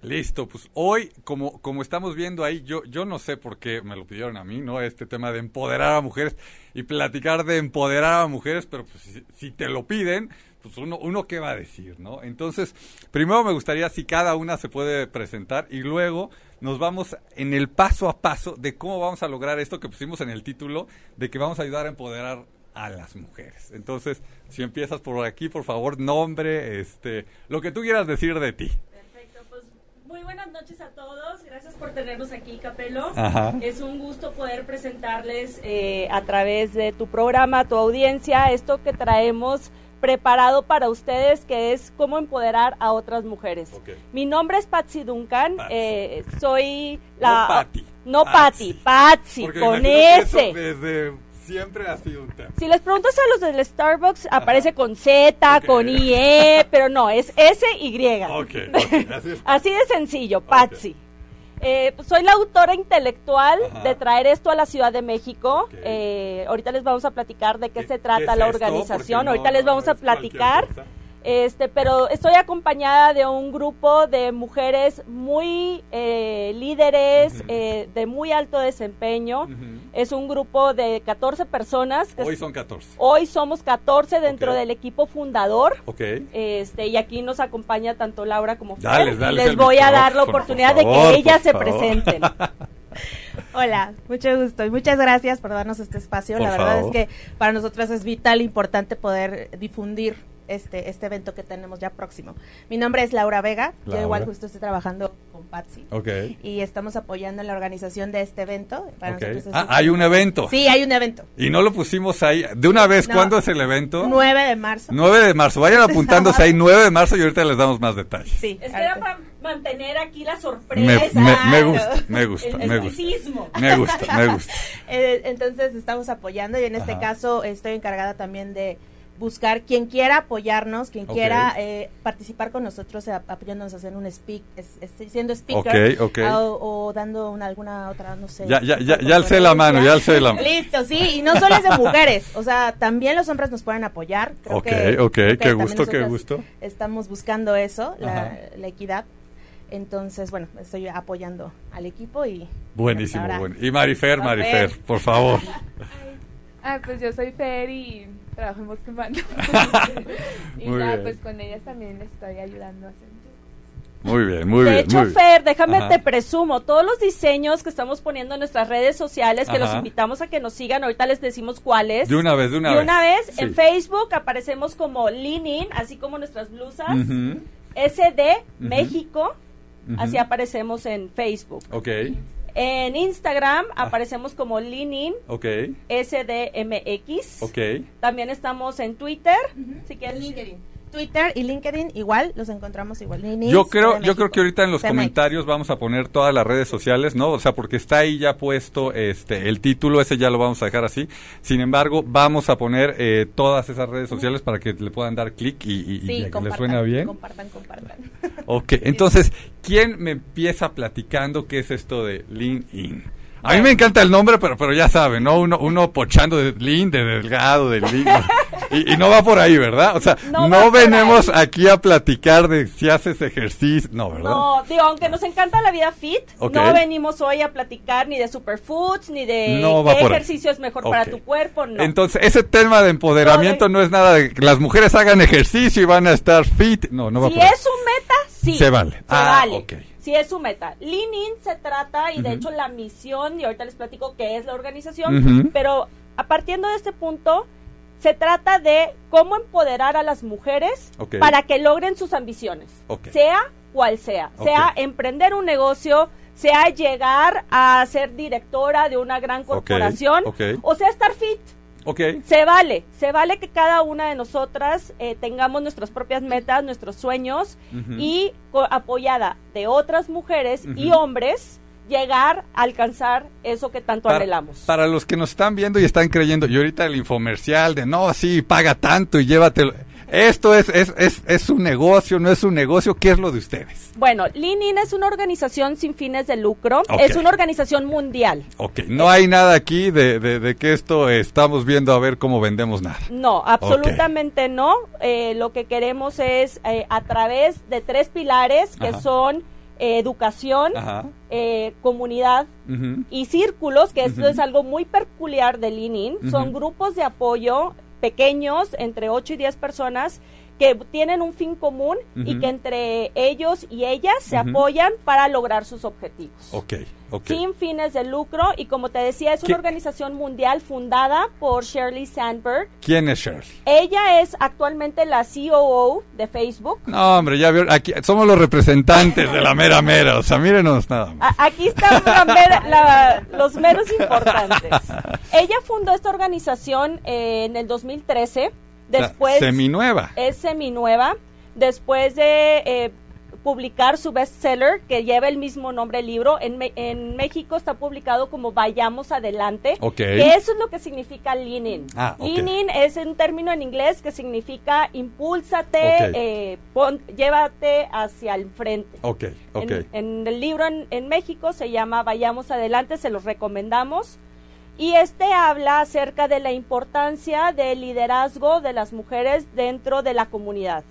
Listo, pues hoy, como, como estamos viendo ahí, yo, yo no sé por qué me lo pidieron a mí, ¿no? Este tema de empoderar a mujeres y platicar de empoderar a mujeres, pero pues si, si te lo piden, pues uno, uno qué va a decir, ¿no? Entonces, primero me gustaría si cada una se puede presentar y luego nos vamos en el paso a paso de cómo vamos a lograr esto que pusimos en el título, de que vamos a ayudar a empoderar a las mujeres. Entonces, si empiezas por aquí, por favor, nombre, este, lo que tú quieras decir de ti. Muy buenas noches a todos. Gracias por tenernos aquí, Capelo. Ajá. Es un gusto poder presentarles eh, a través de tu programa, tu audiencia, esto que traemos preparado para ustedes, que es cómo empoderar a otras mujeres. Ok. Mi nombre es Patsy Duncan, Patsy. eh, soy la... No Patty. No Patsy, Porque me con S. desde siempre ha sido un tema. Si les preguntas a los del Starbucks, aparece con Z, Ok. con IE, pero no, es S-Y. Ok, ok, así. Así de sencillo, Patsy. Eh, pues, soy la autora intelectual Ajá. de traer esto a la Ciudad de México. Eh, ahorita les vamos a platicar de qué, ¿Qué- se qué trata es la organización. No- ahorita les no vamos a platicar. Este, pero estoy acompañada de un grupo de mujeres muy eh, líderes, eh, de muy alto desempeño. Es un grupo de 14 personas. que Hoy son 14. hoy somos 14 dentro del equipo fundador. Ok. Este, y aquí nos acompaña tanto Laura como Fer. Y dales les voy a dar la oportunidad por de que ellas se favor. presenten. Hola, mucho gusto y muchas gracias por darnos este espacio. Por la verdad favor. es que para nosotros es vital, importante poder difundir este, este evento que tenemos ya próximo. Mi nombre es Laura Vega, Laura. yo igual justo estoy trabajando con Patsy Ok. y estamos apoyando en la organización de este evento. Para ok. nosotros es Ah, hay un evento. Sí, hay un evento. Y no lo pusimos ahí. De una vez, No. ¿cuándo es el evento? 9 de marzo. 9 de marzo. Vayan apuntándose ahí 9 de marzo y ahorita les damos más detalles. Sí, Es que era ahorita. para mantener aquí la sorpresa. me- gusta, me gusta, el me gusta. Me gusta, me gusta. Eh, entonces estamos apoyando y en este Ajá. caso estoy encargada también de buscar quien quiera apoyarnos, quien quiera eh, participar con nosotros, eh, apoyándonos a hacer un speak, es- es- siendo speaker ok. O, o dando una, alguna otra, no sé. Ya, ya, ya, ya alcé la mano, ya alcé la mano. Listo, sí, y no solo es de mujeres, o sea, también los hombres nos pueden apoyar. Creo Ok, que- ok, creo qué gusto, qué gusto. Estamos buscando eso, la, la equidad. Entonces, bueno, estoy apoyando al equipo y... Buenísimo, bueno. Y Marifer. Marifer, por favor. Ah, pues yo soy Fer y trabajo en Bosque Humano. y Muy nada, bien. pues con ellas también les estoy ayudando a hacer. Muy bien, muy de bien. hecho, muy bien. Fer, déjame Ajá. te presumo, todos los diseños que estamos poniendo en nuestras redes sociales, que los Ajá. invitamos a que nos sigan, ahorita les decimos cuáles. De una vez, de una de vez. una vez, Sí. en Facebook aparecemos como Leaning, así como nuestras blusas, Ujú, SD Ujú. México, ujú. así aparecemos en Facebook. Ok, En Instagram Ah. aparecemos como Leaning ok, SDMX. ok. También estamos en Twitter. Si quieres. LinkedIn. Twitter y LinkedIn igual los encontramos igual. Ninis, Yo creo, yo creo que ahorita en los CMX. comentarios vamos a poner todas las redes sociales, ¿no? O sea, porque está ahí ya puesto este el título, ese ya lo vamos a dejar así. Sin embargo, vamos a poner eh, todas esas redes sociales para que le puedan dar clic y, y- Sí, les suena bien. Compartan, compartan. Ok, entonces, ¿quién me empieza platicando qué es esto de Lean In? A mí me encanta el nombre, pero, pero ya saben, ¿no? Uno, uno pochando de lean, de delgado, de lean. Y, y no va por ahí, ¿verdad? O sea, No no, venimos aquí a platicar de si haces ejercicio. No, ¿verdad? No, digo, aunque nos encanta la vida fit, no venimos hoy a platicar ni de superfoods, ni de No qué ejercicio es mejor para tu cuerpo, no. Entonces, ese tema de empoderamiento No, no es nada de que las mujeres hagan ejercicio y van a estar fit. No, no va si por ahí. es su meta, sí. Se vale. Se Ah, vale. ok. Si es su meta. Lean In se trata, y de hecho la misión, y ahorita les platico qué es la organización, pero a partiendo de este punto, se trata de cómo empoderar a las mujeres para que logren sus ambiciones, sea cual sea, sea emprender un negocio, sea llegar a ser directora de una gran corporación, o sea estar fit. Se vale, se vale que cada una de nosotras eh, tengamos nuestras propias metas, nuestros sueños Ujú. y co- apoyada de otras mujeres y hombres llegar a alcanzar eso que tanto Para, anhelamos. para los que nos están viendo y están creyendo, y ahorita el infomercial de no, sí, paga tanto y llévatelo. Esto es, es, es, es un negocio, no es un negocio. ¿Qué es lo de ustedes? Bueno, Lean In es una organización sin fines de lucro. Es una organización mundial. Ok, no hay nada aquí de, de, de que esto estamos viendo a ver cómo vendemos nada. No, absolutamente no. Eh, lo que queremos es eh, a través de tres pilares que Ajá. son eh, educación, eh, comunidad y círculos, que esto es algo muy peculiar de Lean In. Son Ujú. grupos de apoyo pequeños, entre 8 y 10 personas, que tienen un fin común y que entre ellos y ellas se apoyan para lograr sus objetivos. Ok, ok. Sin fines de lucro y como te decía, es ¿Qué- una organización mundial fundada por Shirley Sandberg. ¿Quién es Shirley? Ella es actualmente la COO de Facebook. No, hombre, ya vieron, aquí somos los representantes de la mera mera, o sea, mírenos nada más. Aquí están la mera- la- los meros importantes. Ella fundó esta organización eh, en el 2013. O sea, Después seminueva. es seminueva. Después de eh, publicar su bestseller, que lleva el mismo nombre el libro, en, en México está publicado como Vayamos Adelante. Que eso es lo que significa Lean In. Ah. Lean In es un término en inglés que significa impúlsate, Ok. eh, pon- llévate hacia el frente. En, en el libro en, en México se llama Vayamos Adelante, se los recomendamos. Y este habla acerca de la importancia del liderazgo de las mujeres dentro de la comunidad,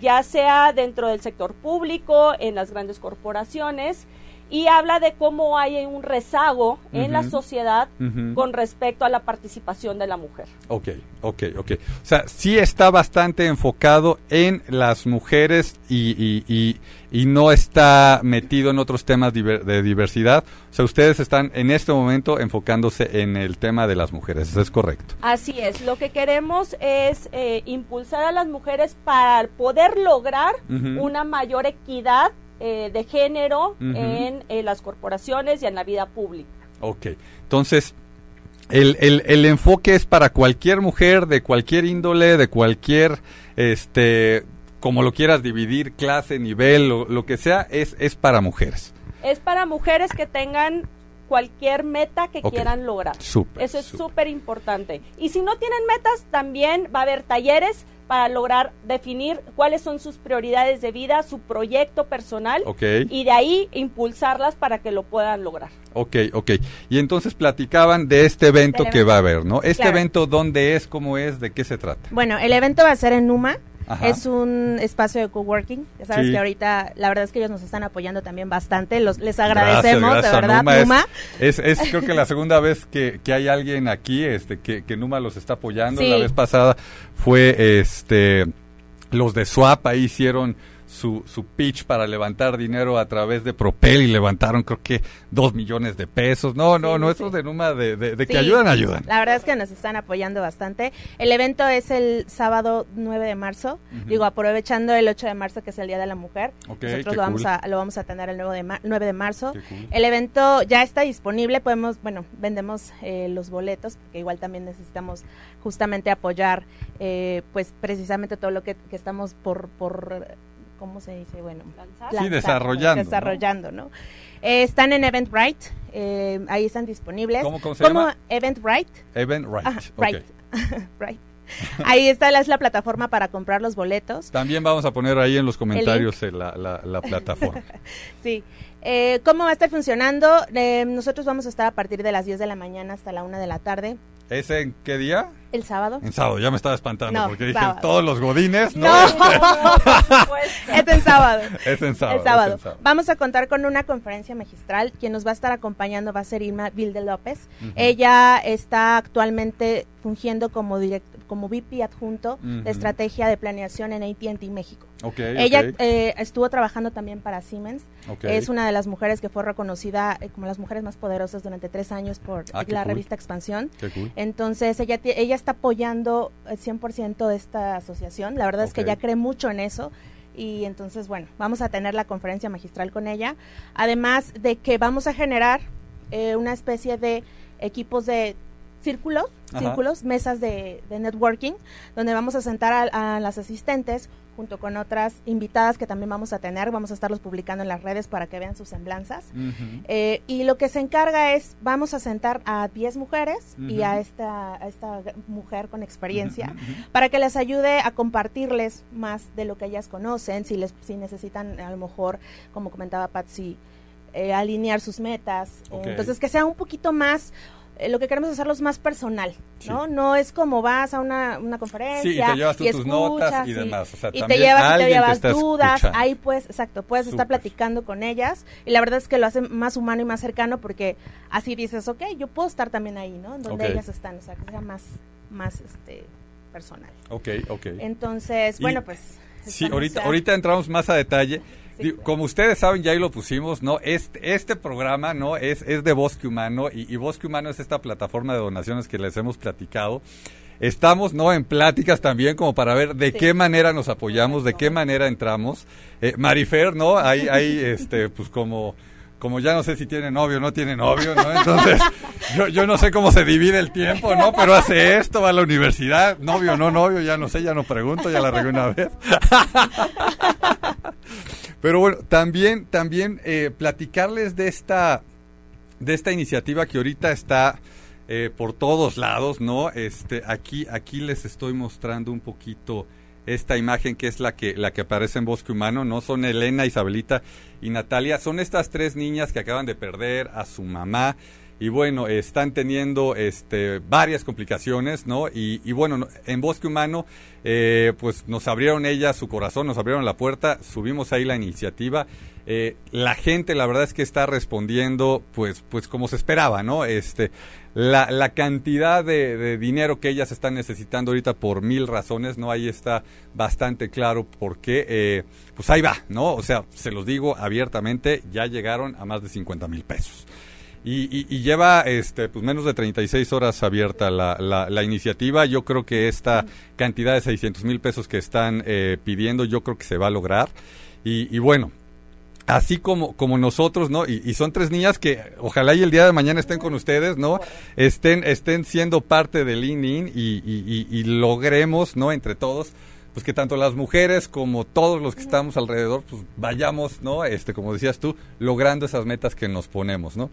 ya sea dentro del sector público, en las grandes corporaciones, y habla de cómo hay un rezago en la sociedad con respecto a la participación de la mujer. Ok, ok, ok. O sea, sí está bastante enfocado en las mujeres y, y, y, y no está metido en otros temas diver- de diversidad. O sea, ustedes están en este momento enfocándose en el tema de las mujeres, ¿eso es correcto? Así es, lo que queremos es eh, impulsar a las mujeres para poder lograr una mayor equidad eh, de género en, eh, las corporaciones y en la vida pública. Ok, entonces, el, el, el enfoque es para cualquier mujer de cualquier índole, de cualquier, este, como lo quieras dividir, clase, nivel, lo, lo que sea, es, es para mujeres. Es para mujeres que tengan cualquier meta que quieran lograr. Eso es súper importante. Y si no tienen metas, también va a haber talleres para lograr definir cuáles son sus prioridades de vida, su proyecto personal y de ahí impulsarlas para que lo puedan lograr. Ok, ok. Y entonces platicaban de este evento que va a haber, ¿no? Este Claro. evento, ¿dónde es? ¿Cómo es? ¿De qué se trata? Bueno, el evento va a ser en Numa. Ajá. Es un espacio de coworking. Ya sabes Sí. que ahorita, la verdad es que ellos nos están apoyando también bastante. Los, les agradecemos, gracias de verdad, Numa. Es-. Es, es, creo que la segunda vez que, que hay alguien aquí este, que, que Numa los está apoyando. Sí. La vez pasada fue este los de Swap, ahí hicieron su, su pitch para levantar dinero a través de Propel y levantaron creo que dos millones de pesos. No, no, Sí, no, sí. esos de Numa de, de- de que Sí, ayudan, ayudan. La verdad es que nos están apoyando bastante. El evento es el sábado 9 de marzo. Ujú. Digo, aprovechando el 8 de marzo, que es el Día de la Mujer. Nosotros lo vamos, cool. a, lo vamos a tener el 9 de, ma- 9 de marzo. Cool. El evento ya está disponible, podemos, bueno, vendemos eh, los boletos, porque igual también necesitamos justamente apoyar, eh, pues precisamente todo lo que, que estamos por, por, ¿cómo se dice? Bueno, Lanzar. Sí, lanzar, desarrollando, ¿no? Desarrollando, ¿no? Eh, están en Eventbrite, eh, ahí están disponibles. ¿Cómo- cómo se llama? Eventbrite. Event Right. Ajá, ok. right. right. Ahí está la, es la plataforma para comprar los boletos. También vamos a poner ahí en los comentarios eh, la, la, la plataforma. Sí. Eh, ¿Cómo va a estar funcionando? Eh, nosotros vamos a estar a partir de las 10 de la mañana hasta la 1 de la tarde. ¿Ese en qué día? El sábado. En sábado, ya me estaba espantando No, porque dije sábado. todos los godines, ¿no? No. Es en sábado. Es en sábado. el sábado. es en sábado. Vamos a contar con una conferencia magistral. Quien nos va a estar acompañando va a ser Irma Vilde López. Ella está actualmente fungiendo como direct- como VP adjunto de estrategia de planeación en AT&T México. Ok, Ella eh, estuvo trabajando también para Siemens. ok. Es una de las mujeres que fue reconocida eh, como las mujeres más poderosas durante tres años por Ah, la cool. revista Expansión. Cool. Entonces, ella, ella está apoyando el 100% de esta asociación. La verdad es que ella cree mucho en eso. Y entonces, bueno, vamos a tener la conferencia magistral con ella. Además de que vamos a generar eh, una especie de equipos de círculos, Ajá. círculos, mesas de, de networking, donde vamos a sentar a, a las asistentes junto con otras invitadas que también vamos a tener, vamos a estarlos publicando en las redes para que vean sus semblanzas. Eh, y lo que se encarga es, vamos a sentar a 10 mujeres y a esta, a esta mujer con experiencia para que les ayude a compartirles más de lo que ellas conocen, si les si necesitan a lo mejor, como comentaba Patsy, eh, alinear sus metas. Entonces, que sea un poquito más, eh, lo que queremos es hacerlos más personal, ¿no? Sí. No es como vas a una, una conferencia Sí, y te llevas tú tus notas y demás. O sea, y te llevas, y te te dudas, escuchando. ahí pues, exacto, puedes estar platicando con ellas y la verdad es que lo hace más humano y más cercano porque así dices, ok, yo puedo estar también ahí, ¿no? Donde ellas están, o sea, que sea más, más, este, personal. Ok, ok. Entonces, Y- bueno, pues. Sí, ahorita, ya- ahorita entramos más a detalle. Sí, Digo, claro. Como ustedes saben, ya ahí lo pusimos, ¿no? Este, este programa, ¿no? Es, es de Bosque Humano y, y Bosque Humano es esta plataforma de donaciones que les hemos platicado. Estamos, ¿no? En pláticas también como para ver de Sí. qué manera nos apoyamos, de qué manera entramos. Eh, Marifer, ¿no? Hay, hay, este, pues como, como ya no sé si tiene novio o no tiene novio, ¿no? Entonces, yo, yo no sé cómo se divide el tiempo, ¿no? Pero hace esto, va a la universidad, novio o no novio, ya no sé, ya no pregunto, ya la regué una vez. Pero bueno, también, también eh, platicarles de esta, de esta iniciativa que ahorita está eh, por todos lados, ¿no? Este, aquí, aquí les estoy mostrando un poquito esta imagen que es la que, la que aparece en Bosque Humano, ¿no? Son Elena, Isabelita y Natalia. Son estas tres niñas que acaban de perder a su mamá. Y bueno, están teniendo este, varias complicaciones, ¿no? Y, y bueno, no- en Bosque Humano, eh, pues nos abrieron ellas su corazón, nos abrieron la puerta, subimos ahí la iniciativa. Eh, la gente, la verdad es que está respondiendo, pues, pues como se esperaba, ¿no? Este, la, la cantidad de, de dinero que ellas están necesitando ahorita por mil razones, ¿no? Ahí está bastante claro por qué. eh, pues ahí va, ¿no? O sea, se los digo abiertamente, ya llegaron a más de 50 mil pesos. Y, y- y lleva este, pues menos de 36 horas abierta la, la, la iniciativa. Yo creo que esta cantidad de 600 mil pesos que están eh, pidiendo, yo creo que se va a lograr. Y, y bueno, así como, como nosotros, ¿no? Y, son tres niñas que ojalá y el día de mañana estén con ustedes, ¿no? Estén, estén siendo parte del ININ y- y logremos, ¿no? Entre todos, pues que tanto las mujeres como todos los que estamos alrededor, pues vayamos, ¿no? Este, como decías tú, logrando esas metas que nos ponemos, ¿no?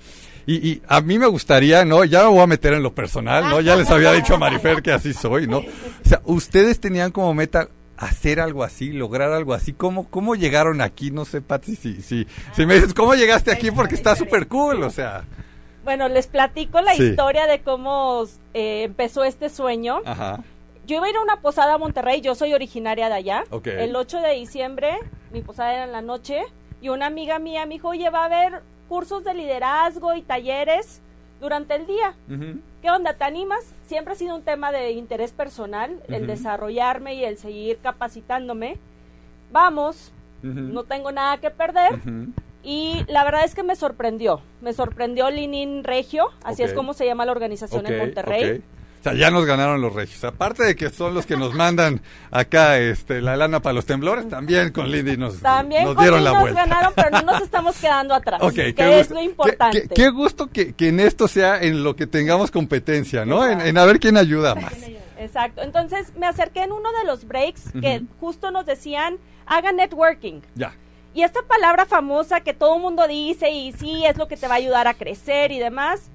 Y, y a mí me gustaría, ¿no? Ya me voy a meter en lo personal, ¿no? Ya les había dicho a Marifer que así soy, ¿no? O sea, ustedes tenían como meta hacer algo así, lograr algo así. ¿Cómo, cómo llegaron aquí? No sé, Patsy, si, si, si me dices, ¿cómo llegaste aquí? Porque está súper cool, o sea. Bueno, les platico la Sí. historia de cómo eh, empezó este sueño. Ajá. Yo iba a ir a una posada a Monterrey, yo soy originaria de allá. Ok. El 8 de diciembre, mi posada era en la noche, y una amiga mía me dijo, oye, va a haber cursos de liderazgo y talleres durante el día. ¿Qué onda? ¿Te animas? Siempre ha sido un tema de interés personal, el desarrollarme y el seguir capacitándome. Vamos, no tengo nada que perder. Y la verdad es que me sorprendió. Me sorprendió Linin Regio, así Ok. es como se llama la organización en Ok, Monterrey. O sea, ya nos ganaron los regios. Aparte de que son los que nos mandan acá este, la lana para los temblores, también con Lindy nos, También nos dieron la nos vuelta. ganaron, pero no nos estamos quedando atrás, Ok, que qué es gusto. lo importante. Qué, qué gusto que, que en esto sea en lo que tengamos competencia, ¿no? En, en a ver quién ayuda más. Exacto. Entonces me acerqué en uno de los breaks que justo nos decían, haga networking. Ya. Y esta palabra famosa que todo el mundo dice y sí es lo que te va a ayudar a crecer y demás.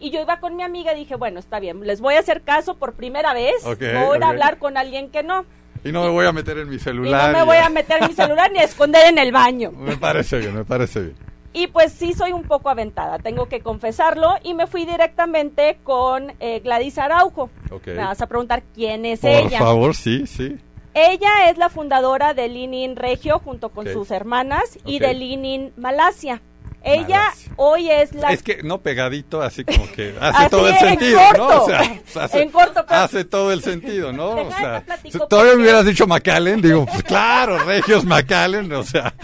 Y yo iba con mi amiga y dije, bueno, está bien, les voy a hacer caso por primera vez. Ok, voy a hablar con alguien que no. Y no me voy a meter en mi Y celular. no me y- voy a meter mi celular ni a esconder en el baño. Me parece bien, me parece bien. Y pues sí soy un poco aventada, tengo que confesarlo. Y me fui directamente con eh, Gladys Araujo. Ok. Me vas a preguntar quién es Por ella. favor, sí, sí. Ella es la fundadora de Linin Regio junto con sus hermanas y de Linin Malasia. Ella Malasia. hoy es la... Es que no pegadito, así como que hace Así, todo el en sentido, ¿no? O sea, hace, En corto, pero- hace todo el sentido, ¿no? O sea, si todavía me hubieras dicho McAllen, digo, pues claro, Regios McAllen, o sea.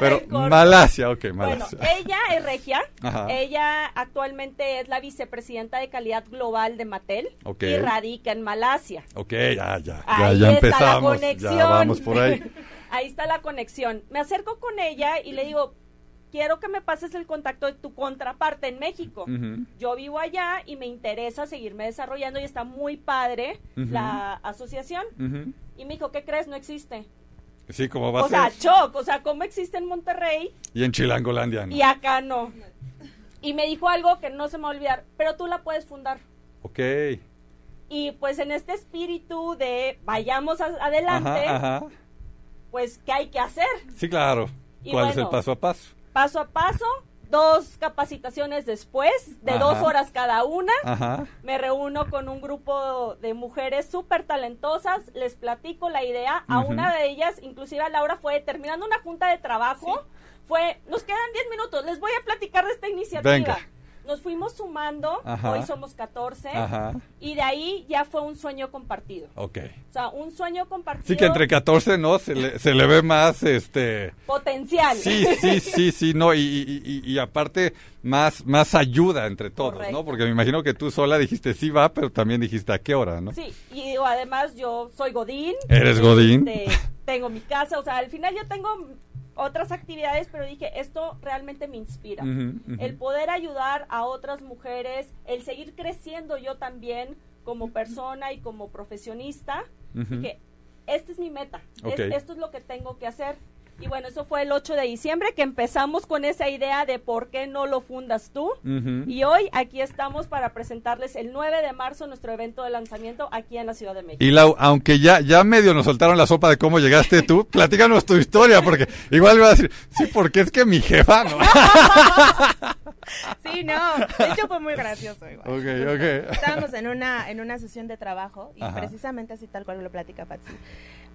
Pero. Malasia, ok, Bueno, Malasia. ella es regia. Ajá. Ella actualmente es la vicepresidenta de calidad global de Mattel Ok. y radica en Malasia. Ok, ya, ya, ya, Ahí ya está la empezamos, conexión. ya vamos por ahí. ahí está la conexión. Me acerco con ella y le digo, quiero que me pases el contacto de tu contraparte en México. Yo vivo allá y me interesa seguirme desarrollando y está muy padre la asociación. Y me dijo, ¿qué crees? No existe. Sí, como va a O sea, ser. shock, o sea, ¿cómo existe en Monterrey Y en Chilangolandia, ¿no? y acá no? Y me dijo algo que no se me va a olvidar, pero tú la puedes fundar. Ok. Y pues en este espíritu de vayamos a- adelante, Ajá, ajá. pues ¿qué hay que hacer? Sí, claro. Y ¿Cuál es el paso a paso? Paso a paso, dos capacitaciones después, de Ajá. dos horas cada una. Ajá. Me reúno con un grupo de mujeres súper talentosas, les platico la idea. A una de ellas, inclusive a Laura, fue terminando una junta de trabajo. Fue, nos quedan 10 minutos, les voy a platicar de esta iniciativa. Venga. Nos fuimos sumando, Ajá. hoy somos 14, Ajá. y de ahí ya fue un sueño compartido. Ok. O sea, un sueño compartido Sí que entre 14, ¿no? Se le, se le ve más, este... potencial. Sí, sí, sí, sí, no, y, y, y- aparte más, más ayuda entre todos, ¿no? Porque me imagino que tú sola dijiste sí va, pero también dijiste a qué hora, ¿no? Sí, y digo, además yo soy Godín. Eres Godín. Este, tengo mi casa, o sea, al final yo tengo otras actividades, pero dije, esto realmente me inspira. El poder ayudar a otras mujeres, el seguir creciendo yo también como persona y como profesionista. Ujú. Dije, esta es mi meta, es- esto es lo que tengo que hacer. Y bueno, eso fue el 8 de diciembre que empezamos con esa idea de por qué no lo fundas tú. Y hoy aquí estamos para presentarles el 9 de marzo nuestro evento de lanzamiento aquí en la Ciudad de México. Y Lau, aunque ya, ya medio nos soltaron la sopa de cómo llegaste tú, platícanos tu historia, porque igual va a decir, sí, porque es que mi jefa, ¿no? Sí, no. De hecho fue muy gracioso igual. ok, ok. Estábamos en una, en una sesión de trabajo y Ajá. precisamente así tal cual lo platica Patsy.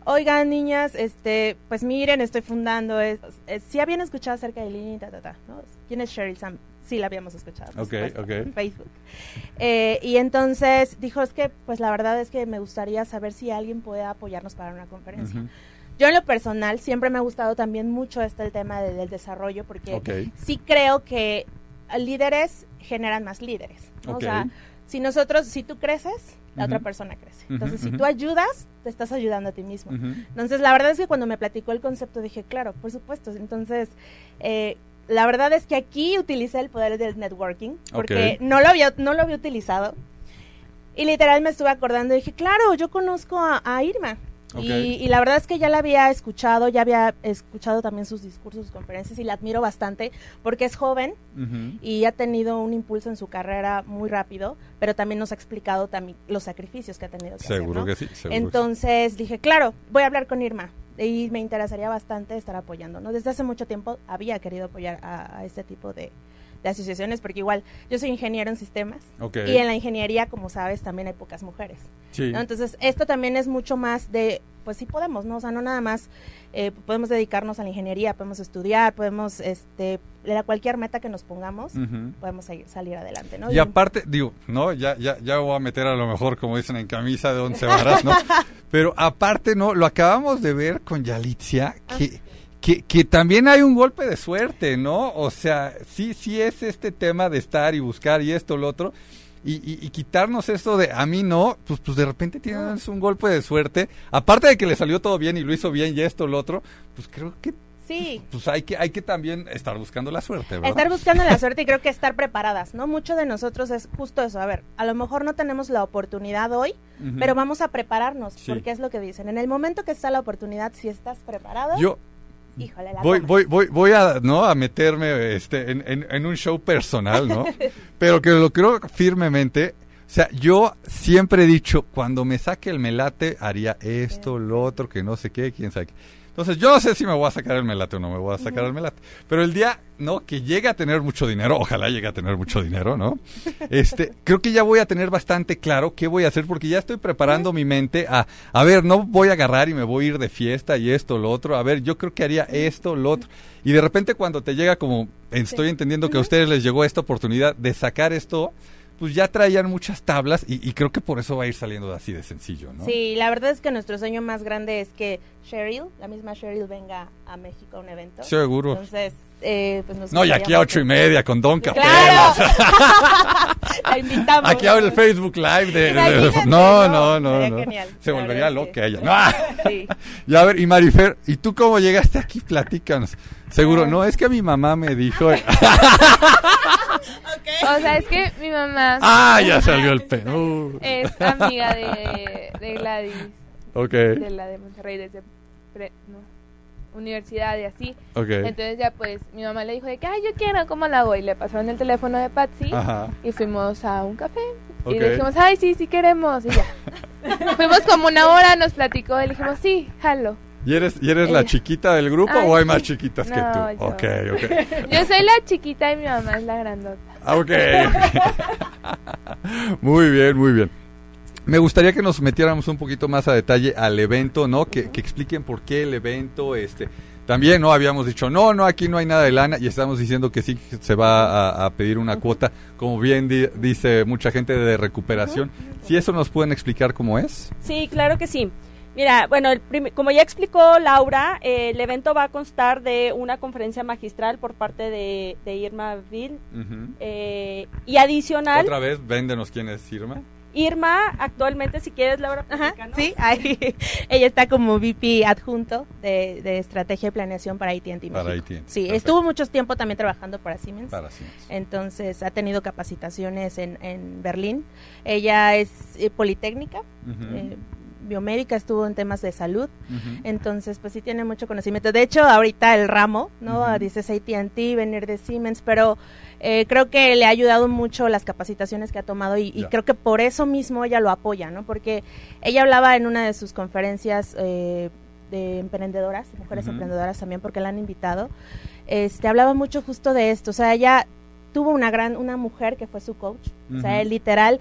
Oigan, niñas, este, pues miren, estoy fundando, es, es- sí habían escuchado acerca de Lini, ta, ta, ta, ¿no? ¿Quién es Sheryl Sam? Sí, la habíamos escuchado. por Ok, supuesto, ok. En Facebook. Eh, y entonces dijo, es que, pues la verdad es que me gustaría saber si alguien puede apoyarnos para una conferencia. Yo en lo personal siempre me ha gustado también mucho este el tema de- del desarrollo porque sí creo que líderes generan más líderes. ¿no? O sea, si nosotros, si tú creces, la otra persona crece. Entonces, si tú ayudas, te estás ayudando a ti mismo. Entonces, la verdad es que cuando me platicó el concepto dije, claro, por supuesto. Entonces, eh, la verdad es que aquí utilicé el poder del networking porque no lo había no lo había utilizado. Y literal me estuve acordando y dije, claro, yo conozco a, a Irma. Y, y la verdad es que ya la había escuchado, ya había escuchado también sus discursos, sus conferencias y la admiro bastante porque es joven y ha tenido un impulso en su carrera muy rápido, pero también nos ha explicado también los sacrificios que ha tenido que hacer. Seguro ¿no? que sí, seguro. Entonces dije, claro, voy a hablar con Irma y me interesaría bastante estar apoyando, ¿no? Desde hace mucho tiempo había querido apoyar a, a este tipo de, de asociaciones porque igual yo soy ingeniero en sistemas y en la ingeniería, como sabes, también hay pocas mujeres. Sí. ¿no? Entonces, esto también es mucho más de, pues sí podemos, ¿no? O sea, no nada más eh, podemos dedicarnos a la ingeniería, podemos estudiar, podemos, este, a cualquier meta que nos pongamos, podemos salir adelante, ¿no? Y aparte, digo, no, ya, ya, ya voy a meter a lo mejor, como dicen, en camisa de once varas, ¿no? Pero aparte, no, lo acabamos de ver con Yalitzia, que, que, que también hay un golpe de suerte, ¿no? O sea, sí, sí es este tema de estar y buscar y esto, lo otro. Y, y, y quitarnos eso de a mí no, pues, pues de repente tienes un golpe de suerte. Aparte de que le salió todo bien y lo hizo bien y esto, lo otro, pues creo que Sí. pues hay que, hay que también estar buscando la suerte, ¿verdad? Estar buscando la suerte y creo que estar preparadas, ¿no? Mucho de nosotros es justo eso. A ver, a lo mejor no tenemos la oportunidad hoy, pero vamos a prepararnos, Sí. porque es lo que dicen. En el momento que está la oportunidad, si estás preparado, Yo, híjole, la voy, voy, voy, voy a, ¿no? a meterme este, en, en- en un show personal, ¿no? Pero que lo creo firmemente. O sea, yo siempre he dicho, cuando me saque el melate, haría esto, lo otro, que no sé qué, quién sabe qué. Entonces, yo no sé si me voy a sacar el melate o no me voy a sacar el melate. Pero el día, ¿no? Que llegue a tener mucho dinero, ojalá llegue a tener mucho dinero, ¿no? Este, creo que ya voy a tener bastante claro qué voy a hacer porque ya estoy preparando mi mente a, a ver, no voy a agarrar y me voy a ir de fiesta y esto, lo otro. A ver, yo creo que haría esto, lo otro. Y de repente cuando te llega como, estoy entendiendo que a ustedes les llegó esta oportunidad de sacar esto, pues ya traían muchas tablas y, y creo que por eso va a ir saliendo así de sencillo, ¿no? Sí, la verdad es que nuestro sueño más grande es que Cheryl, la misma Cheryl, venga a México a un evento. Seguro. Entonces, eh, pues nos No, y aquí a ocho y media con Don ¡Claro! Capelas. La invitamos. Aquí abre el Facebook Live de... de- no, no, no, no. sería no. genial. Se volvería loca ella. No. Sí. Y a ver, y Marifer, ¿y tú cómo llegaste aquí? Platícanos. Seguro, no, es que mi mamá me dijo... O sea, es que mi mamá ¡Ah, ya salió el pelo! es amiga de, de Gladys, Ok, de la de Monterrey, desde pre- no, universidad y así. ok. Entonces ya pues mi mamá le dijo de que, ay, yo quiero, ¿cómo la hago? Y le pasaron el teléfono de Patsy Ajá. y fuimos a un café. Y le dijimos, ay, sí, sí queremos. Y ya. Fuimos como una hora, nos platicó y le dijimos, sí, jalo. ¿Y eres, ¿Y eres la Ella. chiquita del grupo Ay, o hay sí. más chiquitas que tú? yo. Ok, ok. Yo soy la chiquita y mi mamá es la grandota. Ah, Ok. muy bien, muy bien. Me gustaría que nos metiéramos un poquito más a detalle al evento, ¿no? Que, que expliquen por qué el evento, este... También, ¿no? Habíamos dicho, no, no, aquí no hay nada de lana y estamos diciendo que sí que se va a, a pedir una cuota, como bien di- dice mucha gente, de recuperación. Si eso nos pueden explicar cómo es. Sí, claro que sí. Mira, bueno, el como ya explicó Laura, eh, el evento va a constar de una conferencia magistral por parte de, de Irma Vil eh, y adicional, Otra vez, véndenos quién es Irma. Irma actualmente, si quieres, Laura, Ajá, sí, ahí, ella está como VP adjunto de, de estrategia y planeación para AT&T Para. AT&T, Sí, perfecto. estuvo mucho tiempo también trabajando para Siemens. Para Siemens. Entonces ha tenido capacitaciones en, en Berlín. Ella es eh, politécnica, eh, biomédica, estuvo en temas de salud. Entonces, pues sí tiene mucho conocimiento. De hecho, ahorita el ramo, ¿no? Ujú. Dices AT&T, venir de Siemens, pero eh, creo que le ha ayudado mucho las capacitaciones que ha tomado y, creo que por eso mismo ella lo apoya, ¿no? Porque ella hablaba en una de sus conferencias eh, de emprendedoras, mujeres emprendedoras también, porque la han invitado. Este, hablaba mucho justo de esto, o sea, ella tuvo una gran una mujer que fue su coach. O sea literal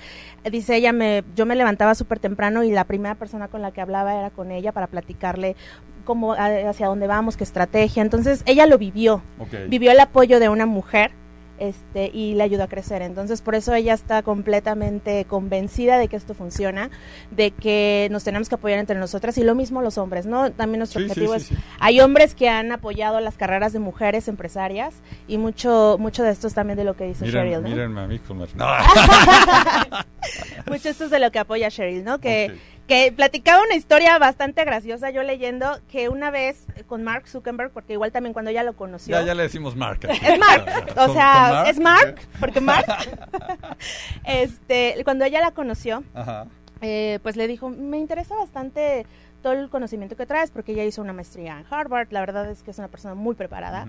dice ella me yo me levantaba súper temprano y la primera persona con la que hablaba era con ella para platicarle cómo hacia dónde vamos qué estrategia. Entonces ella lo vivió. Vivió el apoyo de una mujer este y le ayudó a crecer entonces por eso ella está completamente convencida de que esto funciona de que nos tenemos que apoyar entre nosotras y lo mismo los hombres no también nuestro Sí, objetivo sí, es hay hombres que han apoyado las carreras de mujeres empresarias y mucho mucho de esto es también de lo que dice Miren, Cheryl ¿no? mírenme a mí con No. mucho esto es de lo que apoya Cheryl no que. Que platicaba una historia bastante graciosa yo leyendo que una vez con Mark Zuckerberg porque igual también cuando ella lo conoció Ya, ya le decimos Mark. aquí. es Mark, ¿Con- o sea, es Mark, porque Mark, este, cuando ella la conoció, Ajá. eh, pues le dijo, me interesa bastante todo el conocimiento que traes, porque ella hizo una maestría en Harvard, la verdad es que es una persona muy preparada.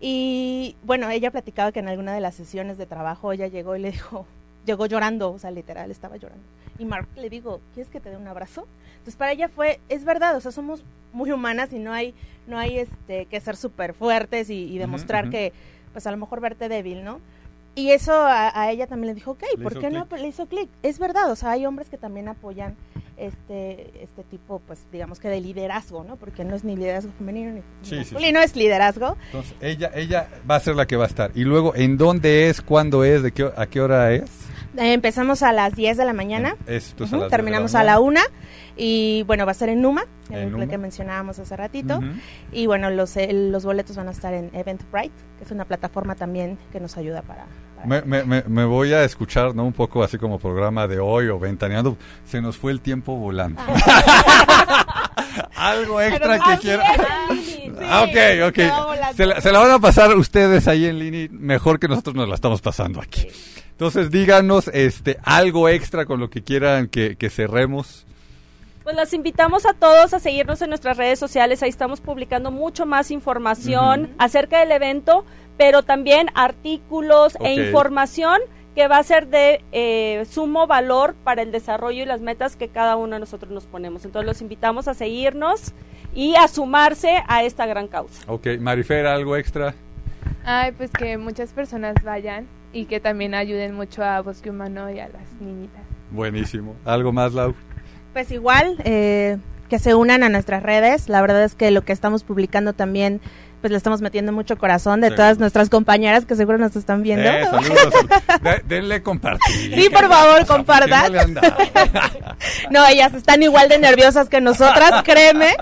Y bueno, ella platicaba que en alguna de las sesiones de trabajo ella llegó y le dijo, llegó llorando, o sea, literal, estaba llorando. Y Mark le digo, ¿quieres que te dé un abrazo? Entonces para ella fue, es verdad, o sea, somos muy humanas y no hay, no hay este que ser súper fuertes y, y demostrar que, pues a lo mejor verte débil, ¿no? Y eso a, a ella también le dijo, ok, Le ¿por qué no? Pues, le hizo clic. Es verdad, o sea, hay hombres que también apoyan este este tipo, pues digamos que de liderazgo, ¿no? Porque no es ni liderazgo femenino ni Sí, sí, masculino, es liderazgo. Entonces, ella, ella va a ser la que va a estar. Y luego, ¿en dónde es? ¿Cuándo es? ¿De qué, ¿A qué hora es? Eh, empezamos a las 10 de la mañana. Esto es Ujú, a las terminamos a la mañana. 1 y bueno, va a ser en Numa, En en Numa. que mencionábamos hace ratito. Y bueno, los, eh, los boletos van a estar en Eventbrite, que es una plataforma también que nos ayuda para... para- Me, me, me, me voy a escuchar, ¿no? Un poco así como programa de hoy o ventaneando. Se nos fue el tiempo volando. Algo extra que quiera. sí. Ah, ok, ok. se la, se la van a pasar ustedes ahí en línea mejor que nosotros nos la estamos pasando aquí. Entonces díganos este algo extra con lo que quieran que, que cerremos. Pues los invitamos a todos a seguirnos en nuestras redes sociales. Ahí estamos publicando mucho más información acerca del evento, pero también artículos e información que va a ser de eh, sumo valor para el desarrollo y las metas que cada uno de nosotros nos ponemos. Entonces los invitamos a seguirnos y a sumarse a esta gran causa. Ok, Marifer, algo extra. Ay, pues que muchas personas vayan y que también ayuden mucho a Bosque Humano y a las niñitas. Buenísimo. ¿Algo más, Lau? Pues igual, eh, que se unan a nuestras redes. La verdad es que lo que estamos publicando también, pues le estamos metiendo mucho corazón de Sí. todas nuestras compañeras que seguro nos están viendo. Eh, saludos. De- denle compartir. Sí, por favor, O sea, ¿por qué compartan. no ellas están igual de nerviosas que nosotras, créeme.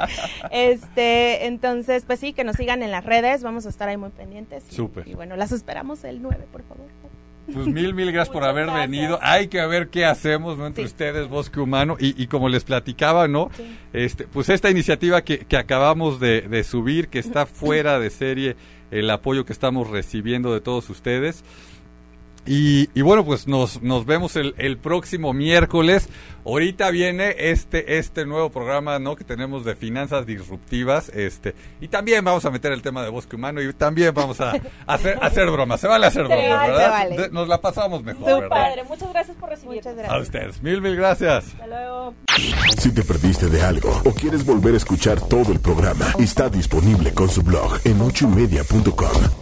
Este, entonces, pues sí, que nos sigan en las redes, vamos a estar ahí muy pendientes. Y, Súper. Y bueno, las esperamos el 9, por favor. Pues mil, mil gracias por haber gracias. venido. Hay que ver qué hacemos ¿no? entre Sí. ustedes, Bosque Humano. Y, y como les platicaba, ¿no? Este, pues esta iniciativa que, que acabamos de, de subir, que está fuera de serie, el apoyo que estamos recibiendo de todos ustedes. Y, y bueno, pues nos, nos vemos el, el próximo miércoles. Ahorita viene este, este nuevo programa, ¿no? Que tenemos de finanzas disruptivas. Este, y también vamos a meter el tema de bosque humano y también vamos a, hacer, a hacer bromas. Se vale hacer Se bromas, vale, ¿verdad? se vale. De- Nos la pasamos mejor, ¿verdad? padre. Muchas gracias por recibirnos. Muchas A ustedes. Mil, mil gracias. Hasta luego. Si te perdiste de algo o quieres volver a escuchar todo el programa, está disponible con su blog en ochoymedia.com.